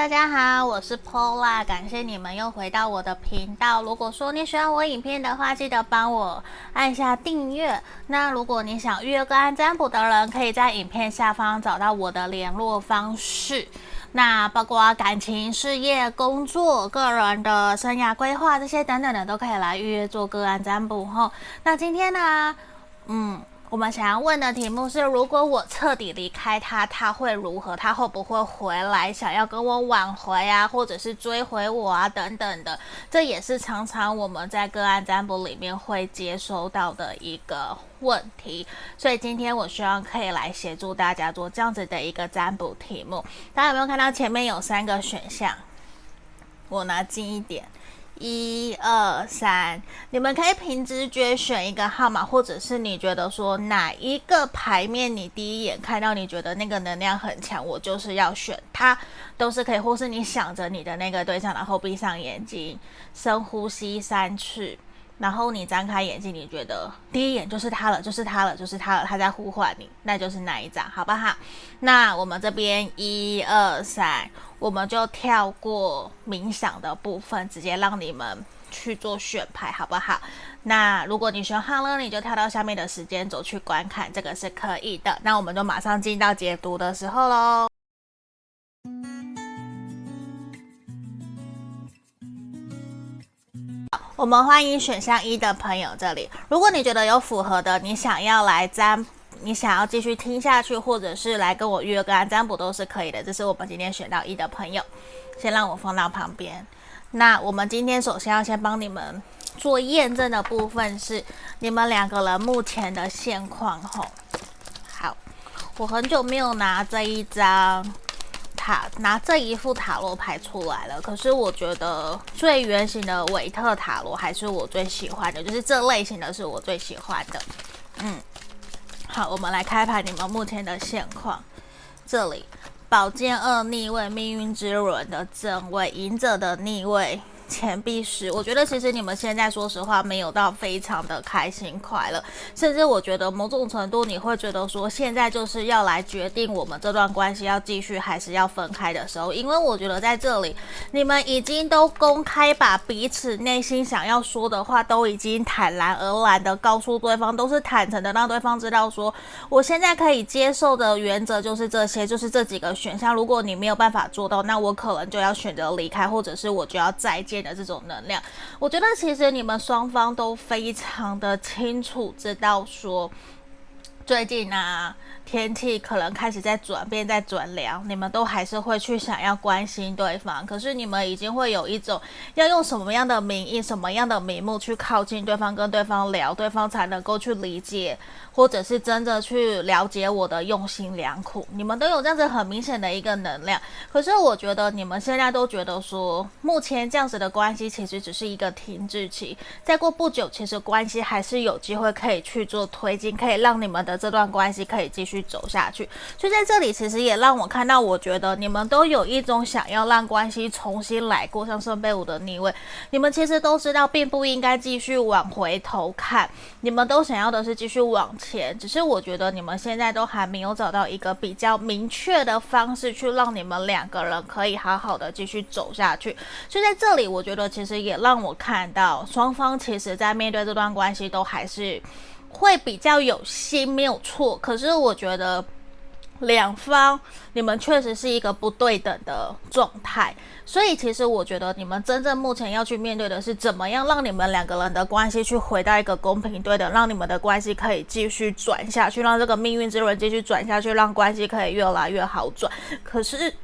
大家好，我是 Paula，感谢你们又回到我的频道。如果说你喜欢我影片的话，记得帮我按下订阅。那如果你想预约个案占卜的人，可以在影片下方找到我的联络方式。那包括感情、事业、工作、个人的生涯规划这些等等的，都可以来预约做个案占卜吼。那今天呢，嗯。我们想要问的题目是：如果我彻底离开他，他会如何？他会不会回来，想要跟我挽回啊，或者是追回我啊，等等的。这也是常常我们在个案占卜里面会接收到的一个问题。所以今天我希望可以来协助大家做这样子的一个占卜题目。大家有没有看到前面有三个选项？我拿近一点。一二三，你们可以凭直觉选一个号码，或者是你觉得说哪一个牌面你第一眼看到，你觉得那个能量很强，我就是要选它，都是可以。或是你想着你的那个对象，然后闭上眼睛，深呼吸三次。然后你张开眼睛，你觉得第一眼就是他了，就是他了，就是他了，他在呼唤你，那就是那一张，好不好？那我们这边一二三，我们就跳过冥想的部分，直接让你们去做选牌，好不好？那如果你选好了，你就跳到下面的时间轴去观看，这个是可以的。那我们就马上进到解读的时候喽。我们欢迎选项一的朋友这里。如果你觉得有符合的，你想要来占，你想要继续听下去，或者是来跟我约个案占卜都是可以的。这是我们今天选到一的朋友，先让我放到旁边。那我们今天首先要先帮你们做验证的部分是你们两个人目前的现况。吼，好，我很久没有拿这一张。塔拿这一副塔罗牌出来了，可是我觉得最圆形的韦特塔罗还是我最喜欢的，就是这类型的是我最喜欢的。嗯，好，我们来开牌，你们目前的现况。这里宝剑二逆位，命运之轮的正位，隐者的逆位。钱币十，我觉得其实你们现在说实话没有到非常的开心快乐，甚至我觉得某种程度你会觉得说现在就是要来决定我们这段关系要继续还是要分开的时候，因为我觉得在这里你们已经都公开把彼此内心想要说的话都已经坦然而然的告诉对方，都是坦诚的让对方知道说我现在可以接受的原则就是这些，就是这几个选项。如果你没有办法做到，那我可能就要选择离开，或者是我就要再见。的这种能量，我觉得其实你们双方都非常的清楚，知道说最近啊。天气可能开始在转变，在转凉，你们都还是会去想要关心对方。可是你们已经会有一种要用什么样的名义、什么样的名目去靠近对方，跟对方聊，对方才能够去理解，或者是真的去了解我的用心良苦。你们都有这样子很明显的一个能量。可是我觉得你们现在都觉得说，目前这样子的关系其实只是一个停滞期，再过不久，其实关系还是有机会可以去做推进，可以让你们的这段关系可以继续。走下去，所以在这里其实也让我看到，我觉得你们都有一种想要让关系重新来过，像圣杯五的逆位，你们其实都知道，并不应该继续往回头看，你们都想要的是继续往前，只是我觉得你们现在都还没有找到一个比较明确的方式，去让你们两个人可以好好的继续走下去。所以在这里，我觉得其实也让我看到，双方其实在面对这段关系都还是。会比较有心，没有错。可是我觉得两方你们确实是一个不对等的状态，所以其实我觉得你们真正目前要去面对的是怎么样让你们两个人的关系去回到一个公平对等，让你们的关系可以继续转下去，让这个命运之轮继续转下去，让关系可以越来越好转。可是。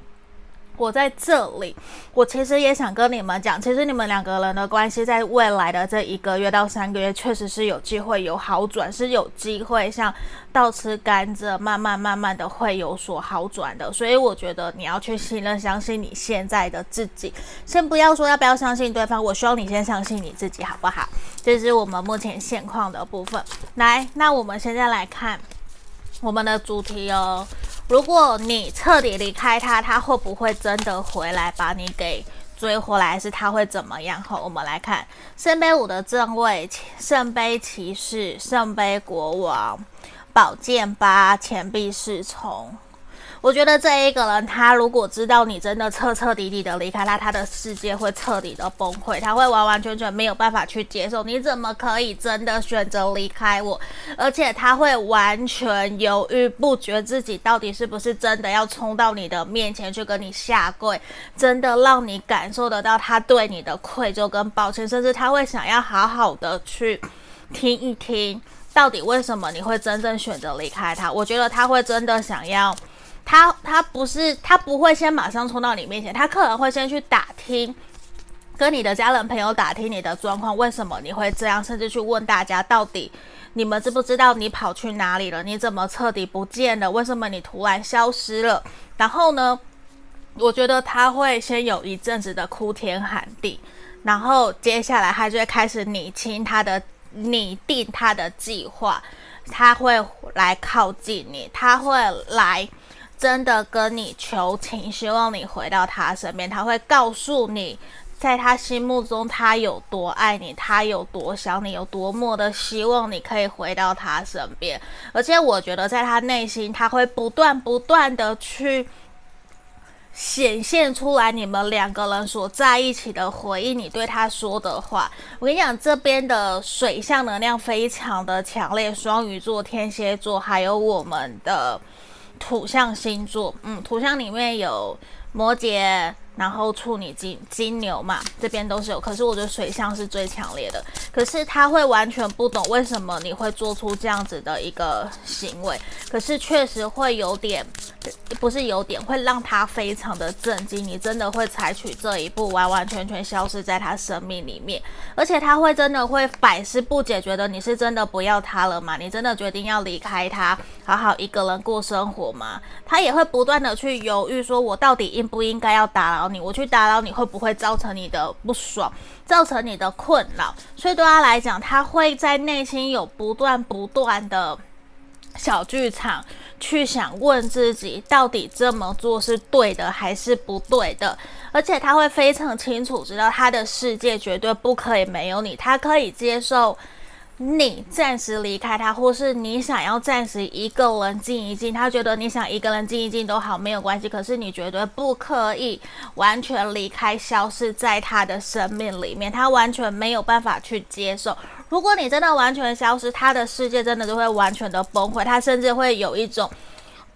我在这里，我其实也想跟你们讲，其实你们两个人的关系在未来的这一个月到三个月，确实是有机会有好转，是有机会像倒吃甘蔗，慢慢慢慢的会有所好转的。所以我觉得你要去信任、相信你现在的自己。先不要说要不要相信对方，我希望你先相信你自己，好不好？这是我们目前现况的部分。来，那我们现在来看我们的主题哦。如果你彻底离开他，他会不会真的回来把你给追回来？是他会怎么样？好，我们来看圣杯五的正位，圣杯骑士、圣杯国王、宝剑八、钱币侍从。我觉得这一个人，他如果知道你真的彻彻底底的离开他，他的世界会彻底的崩溃，他会完完全全没有办法去接受。你怎么可以真的选择离开我？而且他会完全犹豫不决，自己到底是不是真的要冲到你的面前去跟你下跪，真的让你感受得到他对你的愧疚跟抱歉，甚至他会想要好好的去听一听。到底为什么你会真正选择离开他？我觉得他会真的想要，他他不是他不会先马上冲到你面前，他可能会先去打听，跟你的家人朋友打听你的状况，为什么你会这样，甚至去问大家到底你们知不知道你跑去哪里了？你怎么彻底不见了？为什么你突然消失了？然后呢，我觉得他会先有一阵子的哭天喊地，然后接下来他就会开始拟清他的。拟定他的计划，他会来靠近你，他会来真的跟你求情，希望你回到他身边。他会告诉你，在他心目中他有多爱你，他有多想你，有多么的希望你可以回到他身边。而且我觉得，在他内心，他会不断不断的去。显现出来你们两个人所在一起的回忆，你对他说的话。我跟你讲，这边的水象能量非常的强烈，双鱼座、天蝎座，还有我们的土象星座。嗯，土象里面有摩羯。然后处女金金牛嘛，这边都是有，可是我觉得水象是最强烈的。可是他会完全不懂为什么你会做出这样子的一个行为，可是确实会有点，不是有点，会让他非常的震惊。你真的会采取这一步，完完全全消失在他生命里面，而且他会真的会百思不解，觉得你是真的不要他了吗？你真的决定要离开他，好好一个人过生活吗？他也会不断的去犹豫，说我到底应不应该要打扰。你我去打扰你会不会造成你的不爽，造成你的困扰？所以对他来讲，他会在内心有不断不断的小剧场，去想问自己，到底这么做是对的还是不对的？而且他会非常清楚知道，他的世界绝对不可以没有你，他可以接受。你暂时离开他，或是你想要暂时一个人静一静，他觉得你想一个人静一静都好，没有关系。可是你绝对不可以完全离开，消失在他的生命里面，他完全没有办法去接受。如果你真的完全消失，他的世界真的就会完全的崩溃，他甚至会有一种。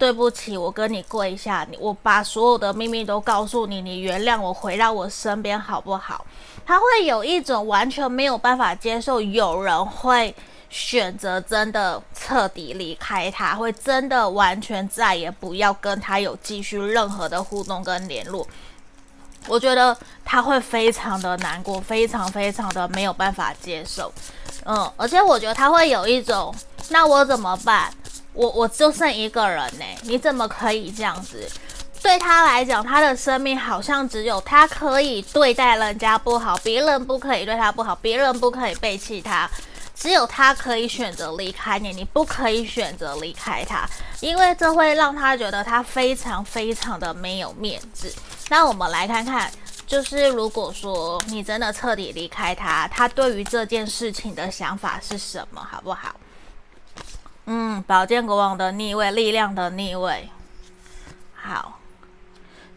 对不起，我跟你跪下，你我把所有的秘密都告诉你，你原谅我，回到我身边好不好？他会有一种完全没有办法接受，有人会选择真的彻底离开他，会真的完全再也不要跟他有继续任何的互动跟联络。我觉得他会非常的难过，非常非常的没有办法接受。嗯，而且我觉得他会有一种，那我怎么办？我我就剩一个人呢，你怎么可以这样子？对他来讲，他的生命好像只有他可以对待人家不好，别人不可以对他不好，别人不可以背弃他，只有他可以选择离开你，你不可以选择离开他，因为这会让他觉得他非常非常的没有面子。那我们来看看，就是如果说你真的彻底离开他，他对于这件事情的想法是什么，好不好？嗯，宝剑国王的逆位，力量的逆位，好，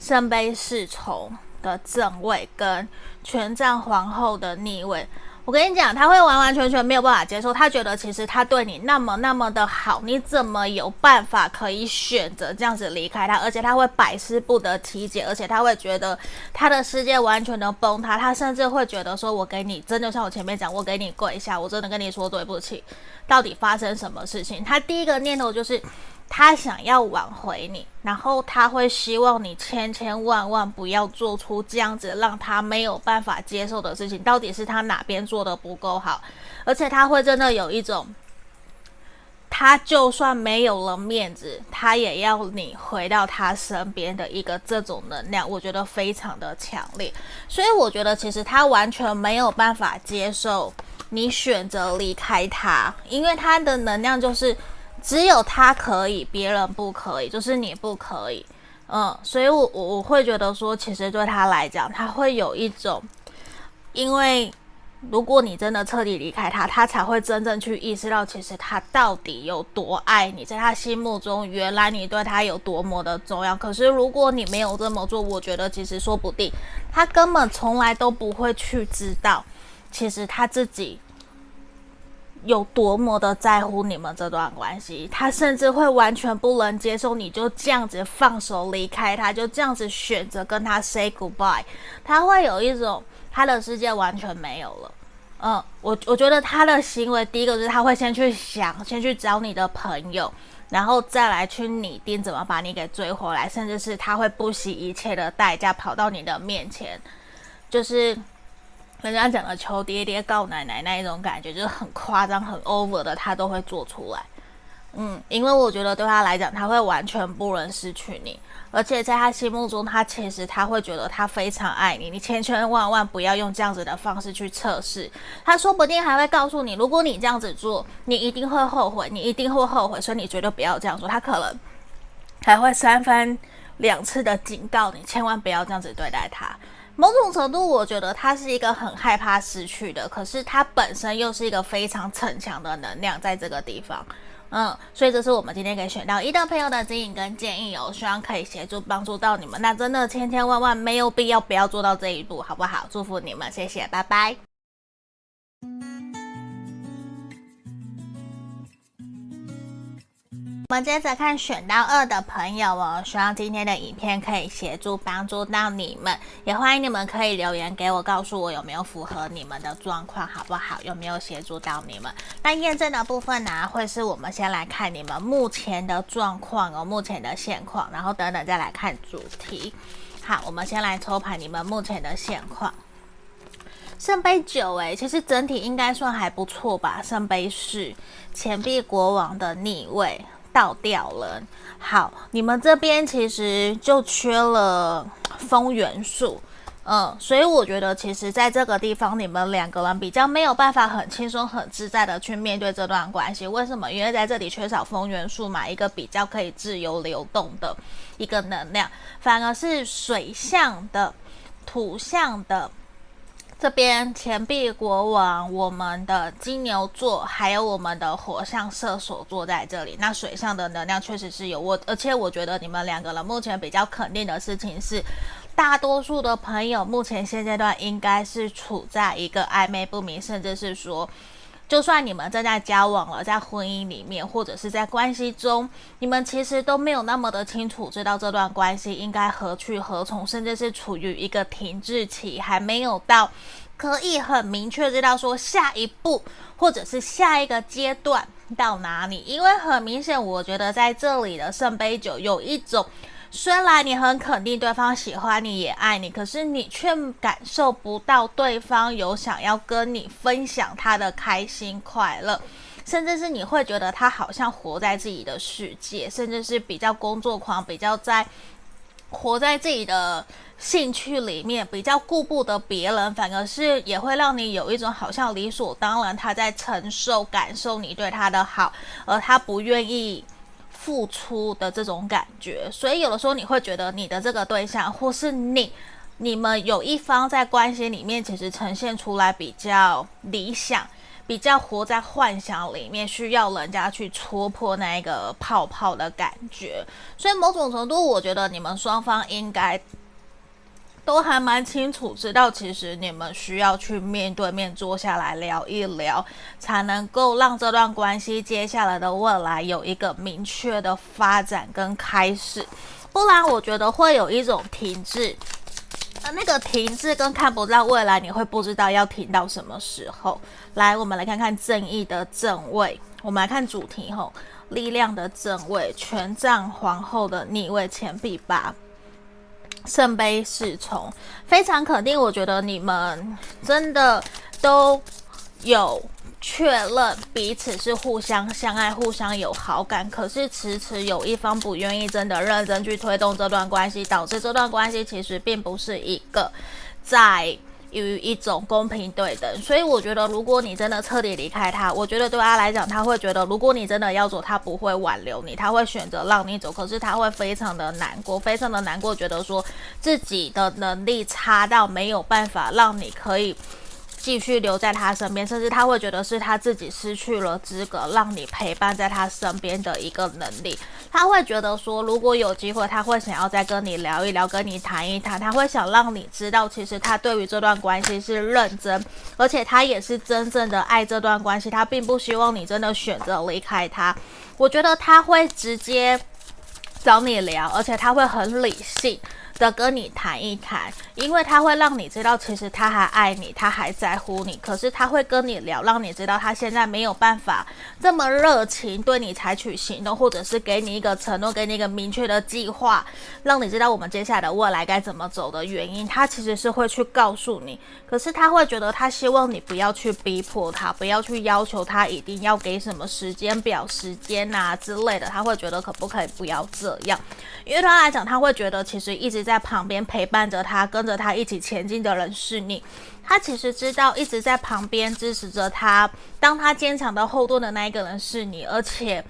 圣杯侍从的正位跟权杖皇后的逆位。我跟你讲，他会完完全全没有办法接受，他觉得其实他对你那么那么的好，你怎么有办法可以选择这样子离开他？而且他会百思不得其解，而且他会觉得他的世界完全的崩塌，他甚至会觉得说：“我给你，真的像我前面讲，我给你跪下，我真的跟你说对不起。”到底发生什么事情？他第一个念头就是，他想要挽回你，然后他会希望你千千万万不要做出这样子让他没有办法接受的事情。到底是他哪边做的不够好？而且他会真的有一种，他就算没有了面子，他也要你回到他身边的一个这种能量，我觉得非常的强烈。所以我觉得其实他完全没有办法接受。你选择离开他，因为他的能量就是只有他可以，别人不可以，就是你不可以，嗯，所以我我我会觉得说，其实对他来讲，他会有一种，因为如果你真的彻底离开他，他才会真正去意识到，其实他到底有多爱你，在他心目中，原来你对他有多么的重要。可是如果你没有这么做，我觉得其实说不定他根本从来都不会去知道，其实他自己有多么的在乎你们这段关系。他甚至会完全不能接受你就这样子放手离开他，就这样子选择跟他 say goodbye。他会有一种。他的世界完全没有了，嗯，我我觉得他的行为，第一个就是他会先去想，先去找你的朋友，然后再来去拟定怎么把你给追回来，甚至是他会不惜一切的代价跑到你的面前，就是人家讲的求爹爹告奶奶那一种感觉，就是很夸张、很 over 的，他都会做出来。嗯，因为我觉得对他来讲，他会完全不能失去你，而且在他心目中，他其实他会觉得他非常爱你。你千千万万不要用这样子的方式去测试，他说不定还会告诉你，如果你这样子做，你一定会后悔，你一定会后悔，所以你绝对不要这样做。他可能还会三番两次的警告你，千万不要这样子对待他。某种程度，我觉得他是一个很害怕失去的，可是他本身又是一个非常逞强的能量，在这个地方。嗯，所以这是我们今天给选到一的朋友的指引跟建议哦，希望可以协助帮助到你们。那真的千千万万没有必要不要做到这一步，好不好？祝福你们，谢谢，拜拜。我们接着看选到二的朋友哦，希望今天的影片可以协助帮助到你们，也欢迎你们可以留言给我，告诉我有没有符合你们的状况，好不好？有没有协助到你们？那验证的部分呢，会是我们先来看你们目前的状况哦，目前的现况，然后等等再来看主题。好，我们先来抽牌，你们目前的现况。圣杯九，诶，其实整体应该算还不错吧？圣杯四，钱币国王的逆位。倒掉了，好，你们这边其实就缺了风元素，嗯，所以我觉得其实在这个地方，你们两个人比较没有办法很轻松、很自在的去面对这段关系。为什么？因为在这里缺少风元素嘛，一个比较可以自由流动的一个能量，反而是水象的、土象的。这边钱币国王，我们的金牛座，还有我们的火象射手座在这里。那水象的能量确实是有我，而且我觉得你们两个人目前比较肯定的事情是，大多数的朋友目前现阶段应该是处在一个暧昧不明，甚至是说。就算你们正在交往了，在婚姻里面，或者是在关系中，你们其实都没有那么的清楚，知道这段关系应该何去何从，甚至是处于一个停滞期，还没有到可以很明确知道说下一步，或者是下一个阶段到哪里。因为很明显，我觉得在这里的圣杯九有一种。虽然你很肯定对方喜欢你也爱你，可是你却感受不到对方有想要跟你分享他的开心快乐，甚至是你会觉得他好像活在自己的世界，甚至是比较工作狂，比较在活在自己的兴趣里面，比较顾不得别人，反而是也会让你有一种好像理所当然他在承受感受你对他的好，而他不愿意。付出的这种感觉，所以有的时候你会觉得你的这个对象，或是你，你们有一方在关系里面，其实呈现出来比较理想，比较活在幻想里面，需要人家去戳破那个泡泡的感觉。所以某种程度，我觉得你们双方应该。都还蛮清楚，知道其实你们需要去面对面坐下来聊一聊，才能够让这段关系接下来的未来有一个明确的发展跟开始。不然，我觉得会有一种停滞。而那个停滞跟看不到未来，你会不知道要停到什么时候。来，我们来看看正义的正位，我们来看主题吼，力量的正位，权杖皇后的逆位，钱币八。圣杯侍从，非常肯定。我觉得你们真的都有确认彼此是互相相爱、互相有好感，可是迟迟有一方不愿意真的认真去推动这段关系，导致这段关系其实并不是一个在。于一种公平对等，所以我觉得，如果你真的彻底离开他，我觉得对他来讲，他会觉得，如果你真的要走，他不会挽留你，他会选择让你走。可是他会非常的难过，非常的难过，觉得说自己的能力差到没有办法让你可以继续留在他身边，甚至他会觉得是他自己失去了资格让你陪伴在他身边的一个能力。他会觉得说，如果有机会，他会想要再跟你聊一聊，跟你谈一谈。他会想让你知道，其实他对于这段关系是认真，而且他也是真正的爱这段关系。他并不希望你真的选择离开他。我觉得他会直接找你聊，而且他会很理性。的跟你谈一谈，因为他会让你知道，其实他还爱你，他还在乎你。可是他会跟你聊，让你知道他现在没有办法这么热情对你采取行动，或者是给你一个承诺，给你一个明确的计划，让你知道我们接下来的未来该怎么走的原因。他其实是会去告诉你，可是他会觉得他希望你不要去逼迫他，不要去要求他一定要给什么时间表、时间啊之类的。他会觉得可不可以不要这样？因为他来讲，他会觉得其实一直。在旁边陪伴着他，跟着他一起前进的人是你。他其实知道一直在旁边支持着他，当他坚强的后盾的那一个人是你，而且。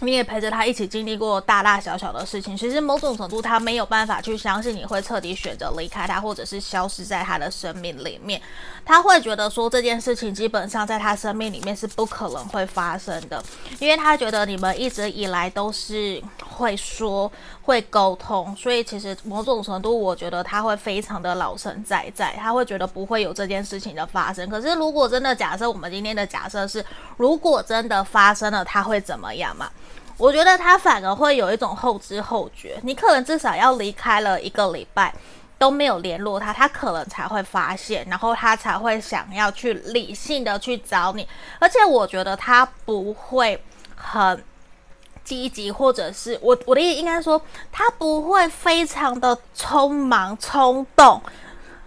你也陪着他一起经历过大大小小的事情，其实某种程度他没有办法去相信你会彻底选择离开他，或者是消失在他的生命里面。他会觉得说这件事情基本上在他生命里面是不可能会发生的，因为他觉得你们一直以来都是会说会沟通，所以其实某种程度我觉得他会非常的老神在在，他会觉得不会有这件事情的发生。可是如果真的假设，我们今天的假设是，如果真的发生了，他会怎么样嘛？我觉得他反而会有一种后知后觉，你可能至少要离开了一个礼拜都没有联络他，他可能才会发现，然后他才会想要去理性的去找你。而且我觉得他不会很积极，或者是我我的意思应该说，他不会非常的匆忙冲动。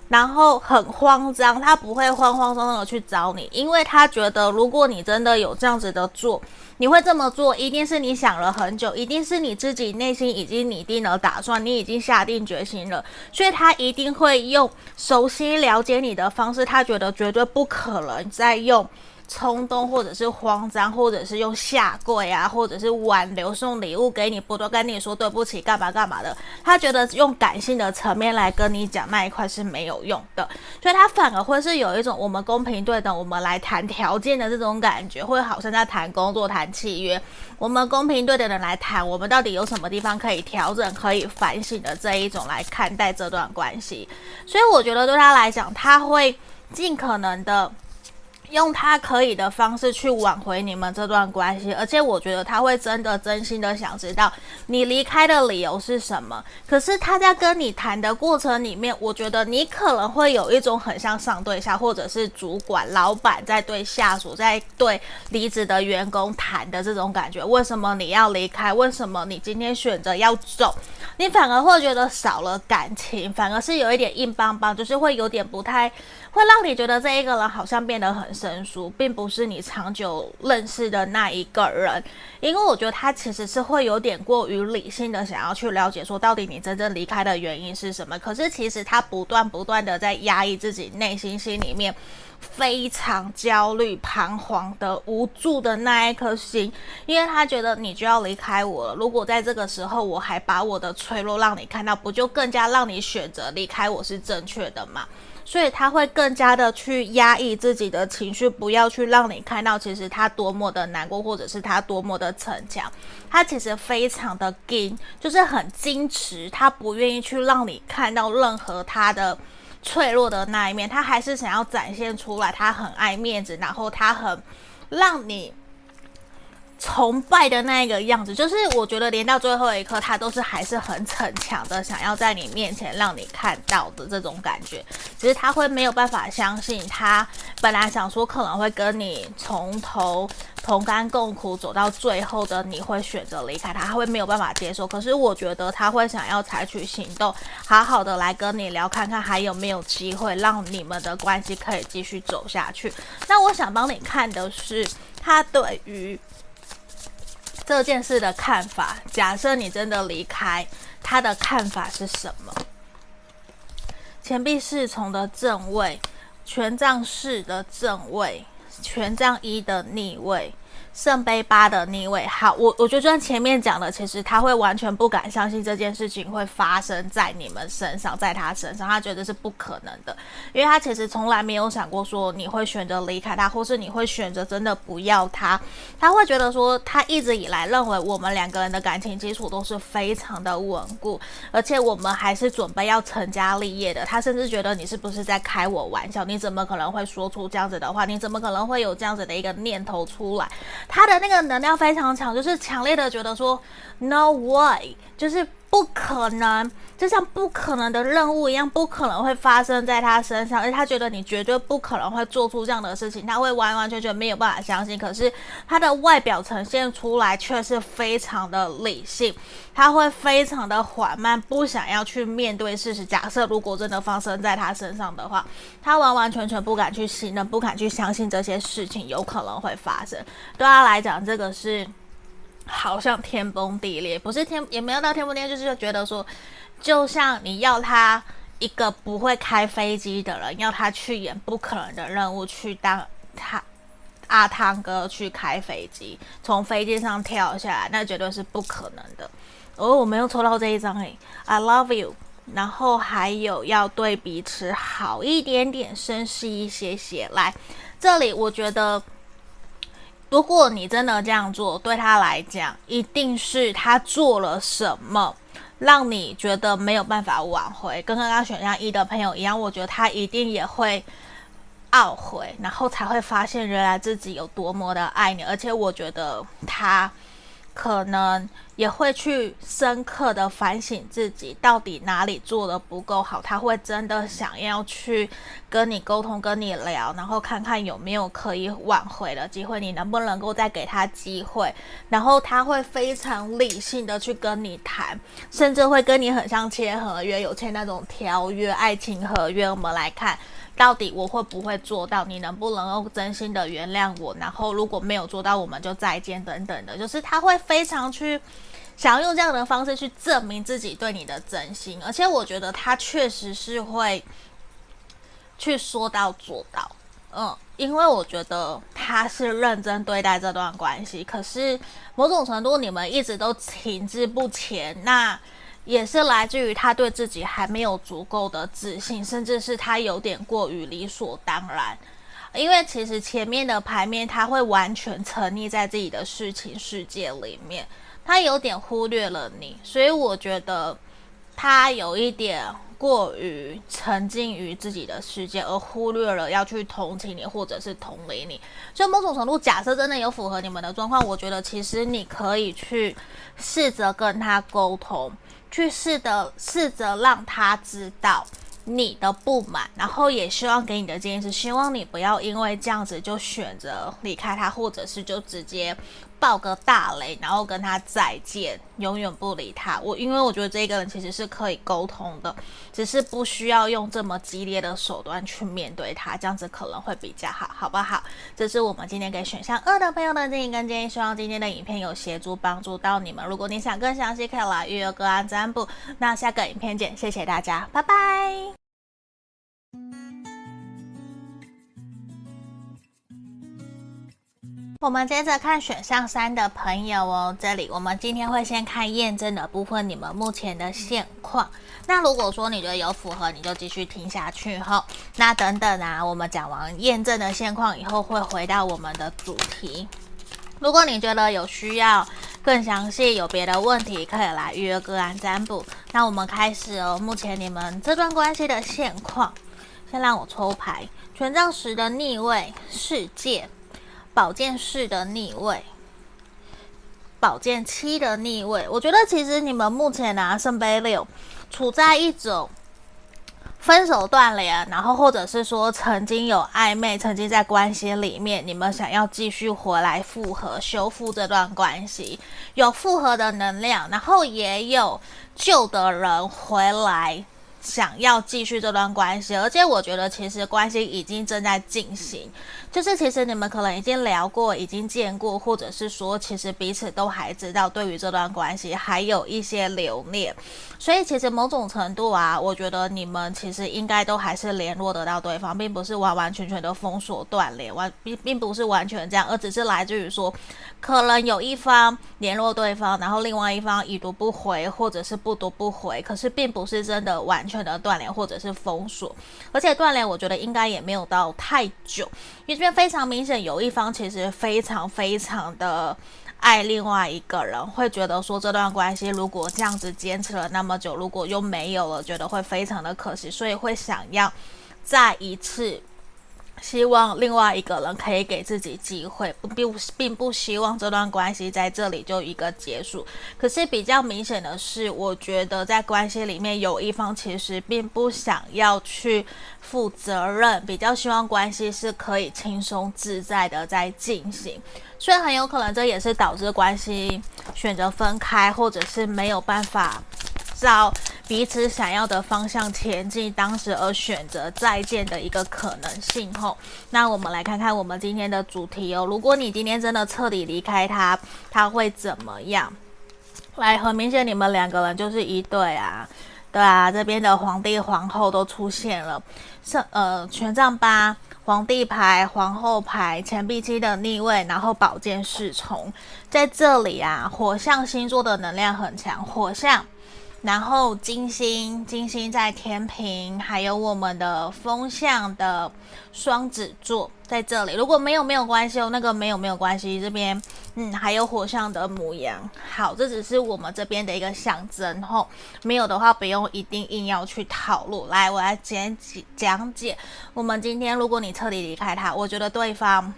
然后很慌张，他不会慌慌张张的去找你，因为他觉得如果你真的有这样子的做，你会这么做，一定是你想了很久，一定是你自己内心已经拟定了打算，你已经下定决心了，所以他一定会用熟悉了解你的方式，他觉得绝对不可能再用。冲动，或者是慌张，或者是用下跪啊，或者是挽留送礼物给你，不多跟你说对不起，干嘛干嘛的。他觉得用感性的层面来跟你讲那一块是没有用的，所以他反而会是有一种我们公平对等，我们来谈条件的这种感觉，会好像在谈工作、谈契约。我们公平对等的来谈，我们到底有什么地方可以调整、可以反省的这一种来看待这段关系。所以我觉得对他来讲，他会尽可能的。用他可以的方式去挽回你们这段关系，而且我觉得他会真的真心的想知道你离开的理由是什么。可是他在跟你谈的过程里面，我觉得你可能会有一种很像上对下，或者是主管、老板在对下属、在对离职的员工谈的这种感觉。为什么你要离开？为什么你今天选择要走？你反而会觉得少了感情，反而是有一点硬邦邦，就是会有点不太。会让你觉得这一个人好像变得很生疏，并不是你长久认识的那一个人，因为我觉得他其实是会有点过于理性的想要去了解说到底你真正离开的原因是什么。可是其实他不断不断的在压抑自己内心心里面非常焦虑、彷徨的无助的那一颗心，因为他觉得你就要离开我了。如果在这个时候我还把我的脆弱让你看到，不就更加让你选择离开我是正确的吗？所以他会更加的去压抑自己的情绪，不要去让你看到其实他多么的难过，或者是他多么的逞强。他其实非常的矜，就是很矜持，他不愿意去让你看到任何他的脆弱的那一面，他还是想要展现出来，他很爱面子，然后他很让你。崇拜的那一个样子，就是我觉得连到最后一刻，他都是还是很逞强的，想要在你面前让你看到的这种感觉。只是他会没有办法相信，他本来想说可能会跟你从头同甘共苦走到最后的，你会选择离开他，他会没有办法接受。可是我觉得他会想要采取行动，好好的来跟你聊，看看还有没有机会让你们的关系可以继续走下去。那我想帮你看的是他对于。这件事的看法，假设你真的离开，他的看法是什么？钱币侍从的正位，权杖四的正位，权杖一的逆位，圣杯八的逆位，好，我我觉得就像前面讲的，其实他会完全不敢相信这件事情会发生在你们身上，在他身上，他觉得是不可能的，因为他其实从来没有想过说你会选择离开他，或是你会选择真的不要他，他会觉得说他一直以来认为我们两个人的感情基础都是非常的稳固，而且我们还是准备要成家立业的，他甚至觉得你是不是在开我玩笑？你怎么可能会说出这样子的话？你怎么可能会有这样子的一个念头出来？他的那个能量非常强，就是强烈的觉得说，no way，就是不可能，就像不可能的任务一样，不可能会发生在他身上，而他觉得你绝对不可能会做出这样的事情，他会完完全全没有办法相信。可是他的外表呈现出来却是非常的理性，他会非常的缓慢，不想要去面对事实。假设如果真的发生在他身上的话，他完完全全不敢去信任，不敢去相信这些事情有可能会发生。对他来讲，这个是。好像天崩地裂，不是天，也没有到天崩地裂，就是觉得说，就像你要他一个不会开飞机的人，要他去演不可能的任务，去当他阿汤哥去开飞机，从飞机上跳下来，那绝对是不可能的。哦，我没有抽到这一张诶，I love you，然后还有要对彼此好一点点，绅士一些些。来，这里我觉得。如果你真的这样做，对他来讲，一定是他做了什么，让你觉得没有办法挽回。跟刚刚选项一的朋友一样，我觉得他一定也会懊悔，然后才会发现原来自己有多么的爱你。而且我觉得他。可能也会去深刻的反省自己到底哪里做得不够好，他会真的想要去跟你沟通、跟你聊，然后看看有没有可以挽回的机会，你能不能够再给他机会，然后他会非常理性的去跟你谈，甚至会跟你很像签合约，有签那种条约、爱情合约。我们来看。到底我会不会做到？你能不能够真心的原谅我？然后如果没有做到，我们就再见等等的。就是他会非常去想要用这样的方式去证明自己对你的真心，而且我觉得他确实是会去说到做到。嗯，因为我觉得他是认真对待这段关系。可是某种程度，你们一直都停滞不前，那。也是来自于他对自己还没有足够的自信，甚至是他有点过于理所当然。因为其实前面的牌面他会完全沉溺在自己的事情世界里面，他有点忽略了你，所以我觉得他有一点过于沉浸于自己的世界，而忽略了要去同情你或者是同理你。所以某种程度，假设真的有符合你们的状况，我觉得其实你可以去试着跟他沟通。去试的试着让他知道你的不满，然后也希望给你的建议是，希望你不要因为这样子就选择离开他，或者是就直接。爆个大雷，然后跟他再见，永远不理他。我因为我觉得这个人其实是可以沟通的，只是不需要用这么激烈的手段去面对他，这样子可能会比较好，好不好？这是我们今天给选项二的朋友的建议跟建议，希望今天的影片有协助帮助到你们。如果你想更详细，可以来预约个案占卜。那下个影片见，谢谢大家，拜拜。我们接着看选项三的朋友哦，这里我们今天会先看验证的部分，你们目前的现况。那如果说你觉得有符合，你就继续听下去哈。那等等啊，我们讲完验证的现况以后，会回到我们的主题。如果你觉得有需要更详细，有别的问题，可以来预约个案占卜。那我们开始哦，目前你们这段关系的现况，先让我抽牌，权杖十的逆位，世界。宝剑四的逆位，宝剑七的逆位，我觉得其实你们目前拿、圣杯六，处在一种分手断联，然后或者是说曾经有暧昧，曾经在关系里面，你们想要继续回来复合，修复这段关系，有复合的能量，然后也有旧的人回来。想要继续这段关系，而且我觉得其实关系已经正在进行，就是其实你们可能已经聊过，已经见过，或者是说其实彼此都还知道，对于这段关系还有一些留恋，所以其实某种程度啊，我觉得你们其实应该都还是联络得到对方，并不是完完全全的封锁断联，完并并不是完全这样，而只是来自于说，可能有一方联络对方，然后另外一方已读不回，或者是不读不回，可是并不是真的完全的断联或者是封锁，而且断联我觉得应该也没有到太久，因为这边非常明显有一方其实非常非常的爱另外一个人，会觉得说这段关系如果这样子坚持了那么久，如果又没有了，觉得会非常的可惜，所以会想要再一次。希望另外一个人可以给自己机会，并并不希望这段关系在这里就一个结束。可是比较明显的是，我觉得在关系里面有一方其实并不想要去负责任，比较希望关系是可以轻松自在的在进行。所以很有可能这也是导致关系选择分开，或者是没有办法照彼此想要的方向前进，当时而选择再见的一个可能性。吼，那我们来看看我们今天的主题哦。如果你今天真的彻底离开他，他会怎么样？来，很明显你们两个人就是一对啊，对啊，这边的皇帝皇后都出现了，是呃权杖八、皇帝牌、皇后牌、钱币七的逆位，然后宝剑侍从在这里啊。火象星座的能量很强，火象。然后金星，金星在天秤，还有我们的风象的双子座在这里。如果没有没有关系哦，那个没有没有关系。这边嗯，还有火象的母羊。好，这只是我们这边的一个象征吼、没有的话，不用一定硬要去讨论。来，我来简解讲解。我们今天，如果你彻底离开他，我觉得对方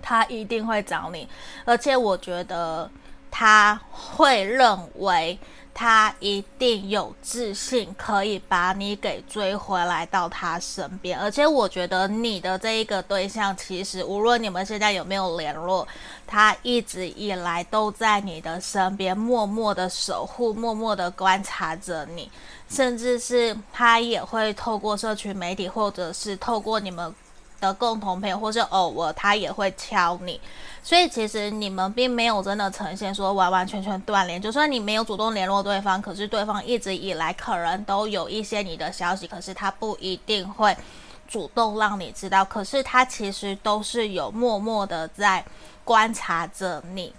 他一定会找你，而且我觉得他会认为。他一定有自信，可以把你给追回来到他身边。而且我觉得你的这一个对象，其实无论你们现在有没有联络，他一直以来都在你的身边，默默的守护，默默的观察着你，甚至是他也会透过社群媒体，或者是透过你们的共同朋友，或是偶尔他也会敲你，所以其实你们并没有真的呈现说完完全全断联。就算你没有主动联络对方，可是对方一直以来可能都有一些你的消息，可是他不一定会主动让你知道。可是他其实都是有默默的在观察着你，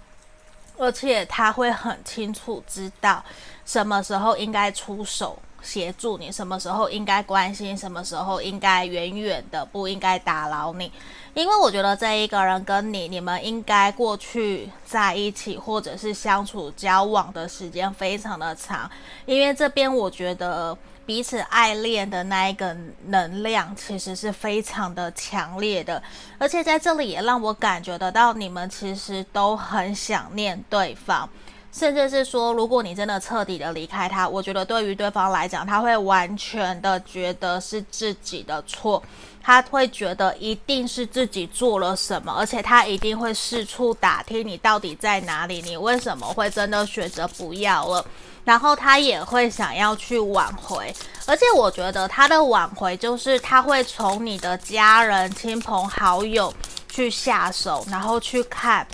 而且他会很清楚知道什么时候应该出手。协助你，什么时候应该关心，什么时候应该远远的，不应该打扰你。因为我觉得这一个人跟你，你们应该过去在一起，或者是相处交往的时间非常的长。因为这边我觉得彼此爱恋的那一个能量，其实是非常的强烈的。而且在这里也让我感觉得到，你们其实都很想念对方。甚至是说，如果你真的彻底的离开他，我觉得对于对方来讲，他会完全的觉得是自己的错，他会觉得一定是自己做了什么，而且他一定会四处打听你到底在哪里，你为什么会真的选择不要了，然后他也会想要去挽回，而且我觉得他的挽回就是他会从你的家人、亲朋好友去下手，然后去看。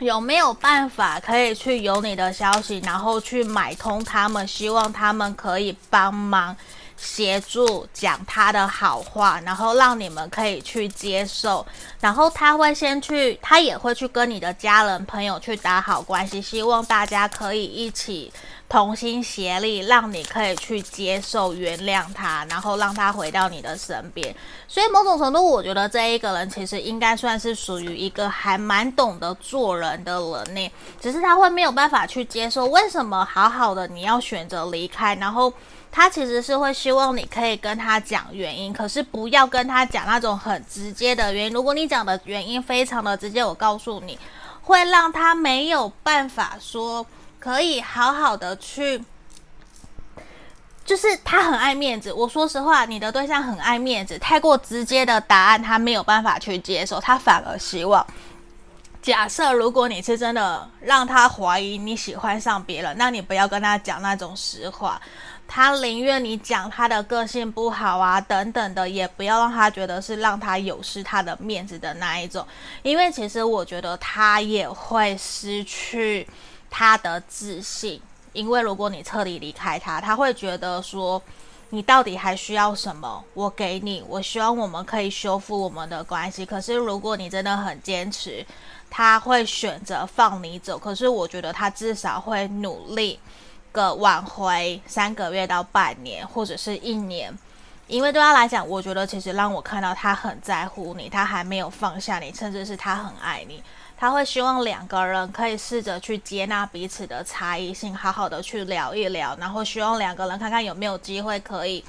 有没有办法可以去有你的消息，然后去买通他们，希望他们可以帮忙协助讲他的好话，然后让你们可以去接受。然后他会先去，他也会去跟你的家人朋友去打好关系，希望大家可以一起。同心协力，让你可以去接受、原谅他，然后让他回到你的身边。所以某种程度，我觉得这一个人其实应该算是属于一个还蛮懂得做人的人呢。只是他会没有办法去接受，为什么好好的你要选择离开？然后他其实是会希望你可以跟他讲原因，可是不要跟他讲那种很直接的原因。如果你讲的原因非常的直接，我告诉你，会让他没有办法说。可以好好的去，就是他很爱面子。我说实话，你的对象很爱面子，太过直接的答案他没有办法去接受，他反而希望假设如果你是真的让他怀疑你喜欢上别人，那你不要跟他讲那种实话。他宁愿你讲他的个性不好啊，等等的，也不要让他觉得是让他有失他的面子的那一种。因为其实我觉得他也会失去他的自信。因为如果你彻底离开他，他会觉得说，你到底还需要什么？我给你，我希望我们可以修复我们的关系。可是如果你真的很坚持，他会选择放你走。可是我觉得他至少会努力个挽回三个月到半年，或者是一年。因为对他来讲，我觉得其实让我看到他很在乎你，他还没有放下你，甚至是他很爱你。他会希望两个人可以试着去接纳彼此的差异性，好好的去聊一聊，然后希望两个人看看有没有机会可以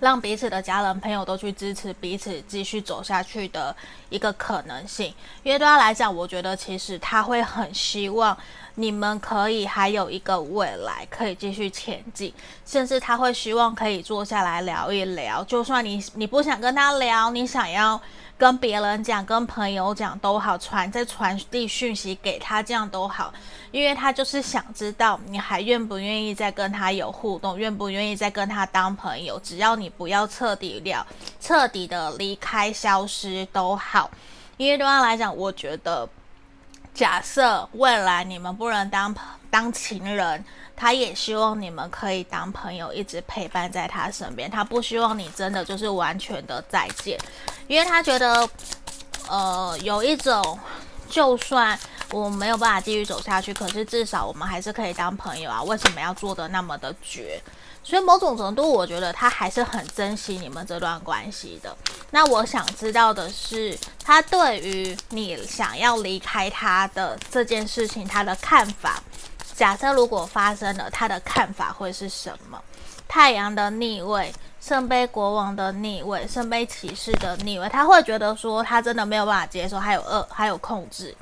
让彼此的家人朋友都去支持彼此继续走下去的一个可能性。因为对他来讲，我觉得其实他会很希望你们可以还有一个未来可以继续前进，甚至他会希望可以坐下来聊一聊，就算你你不想跟他聊，你想要。跟别人讲，跟朋友讲都好，传再传递讯息给他，这样都好，因为他就是想知道你还愿不愿意再跟他有互动，愿不愿意再跟他当朋友。只要你不要彻底了，彻底的离开、消失都好。因为对他来讲，我觉得，假设未来你们不能当当情人。他也希望你们可以当朋友，一直陪伴在他身边。他不希望你真的就是完全的再见，因为他觉得，呃，有一种，就算我没有办法继续走下去，可是至少我们还是可以当朋友啊。为什么要做的那么的绝？所以某种程度，我觉得他还是很珍惜你们这段关系的。那我想知道的是，他对于你想要离开他的这件事情，他的看法。假设如果发生了，他的看法会是什么？太阳的逆位，圣杯国王的逆位，圣杯骑士的逆位，他会觉得说他真的没有办法接受，还有恶，还有控制。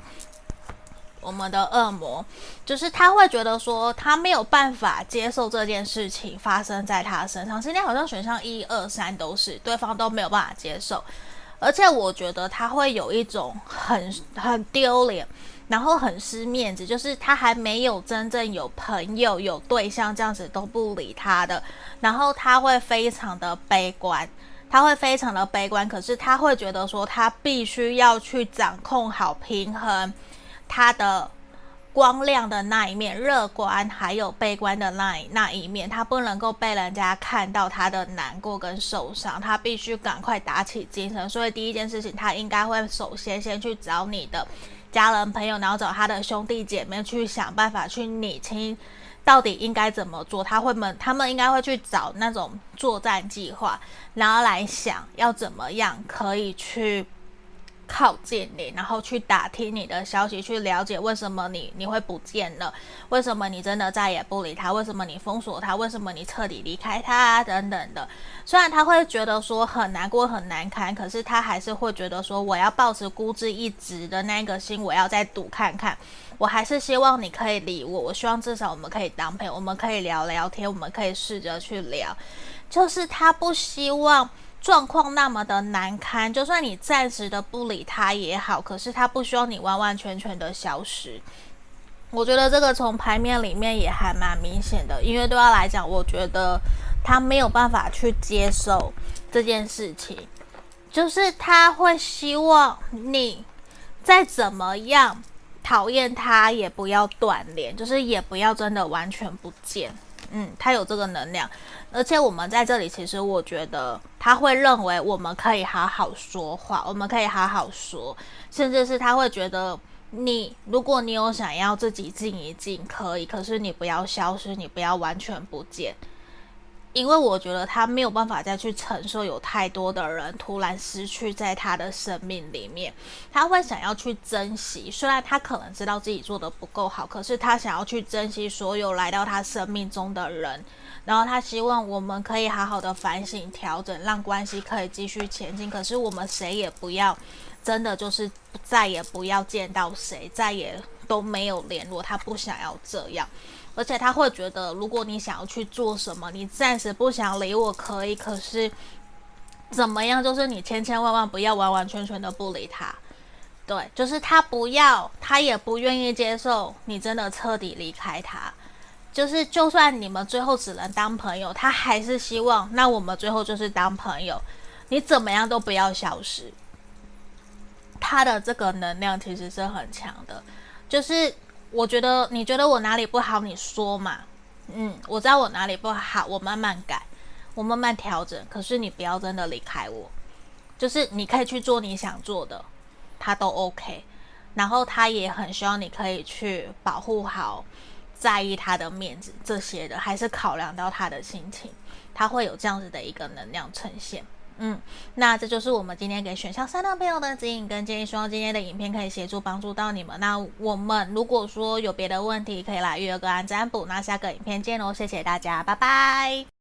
我们的恶魔就是他会觉得说他没有办法接受这件事情发生在他身上。今天好像选项一二三都是对方都没有办法接受，而且我觉得他会有一种很很丢脸。然后很失面子，就是他还没有真正有朋友、有对象，这样子都不理他的。然后他会非常的悲观，他会非常的悲观。可是他会觉得说，他必须要去掌控好平衡，他的光亮的那一面、乐观，还有悲观的那一那一面，他不能够被人家看到他的难过跟受伤。他必须赶快打起精神。所以第一件事情，他应该会首先先去找你的。家人朋友，然后找他的兄弟姐妹去想办法去拟清，到底应该怎么做。他会们，他们应该会去找那种作战计划，然后来想要怎么样可以去。靠近你，然后去打听你的消息，去了解为什么你你会不见了，为什么你真的再也不理他，为什么你封锁他，为什么你彻底离开他等等的。虽然他会觉得说很难过很难堪，可是他还是会觉得说我要抱持孤注一掷的那个心，我要再赌看看。我还是希望你可以理我，我希望至少我们可以当朋友，我们可以聊聊天，我们可以试着去聊。就是他不希望。状况那么的难堪，就算你暂时的不理他也好，可是他不希望你完完全全的消失。我觉得这个从牌面里面也还蛮明显的，因为对他来讲，我觉得他没有办法去接受这件事情，就是他会希望你再怎么样讨厌他，也不要断联，就是也不要真的完全不见。嗯，他有这个能量，而且我们在这里，其实我觉得他会认为我们可以好好说话，我们可以好好说，甚至是他会觉得你，如果你有想要自己静一静，可以，可是你不要消失，你不要完全不见。因为我觉得他没有办法再去承受有太多的人突然失去在他的生命里面，他会想要去珍惜。虽然他可能知道自己做得不够好，可是他想要去珍惜所有来到他生命中的人。然后他希望我们可以好好的反省调整，让关系可以继续前进。可是我们谁也不要真的就是再也不要见到谁，再也都没有联络。他不想要这样。而且他会觉得，如果你想要去做什么，你暂时不想理我可以，可是怎么样，就是你千千万万不要完完全全的不理他，对，就是他不要，他也不愿意接受你真的彻底离开他。就是就算你们最后只能当朋友，他还是希望，那我们最后就是当朋友。你怎么样都不要消失。他的这个能量其实是很强的，就是我觉得你觉得我哪里不好，你说嘛。嗯，我知道我哪里不好，我慢慢改，我慢慢调整。可是你不要真的离开我，就是你可以去做你想做的。他都 OK，然后他也很希望你可以去保护好、在意他的面子这些的，还是考量到他的心情，他会有这样子的一个能量呈现。嗯，那这就是我们今天给选项三的朋友的指引跟建议，希望今天的影片可以协助帮助到你们。那我们如果说有别的问题，可以来预约个案占卜。那下个影片见喽，谢谢大家，拜拜。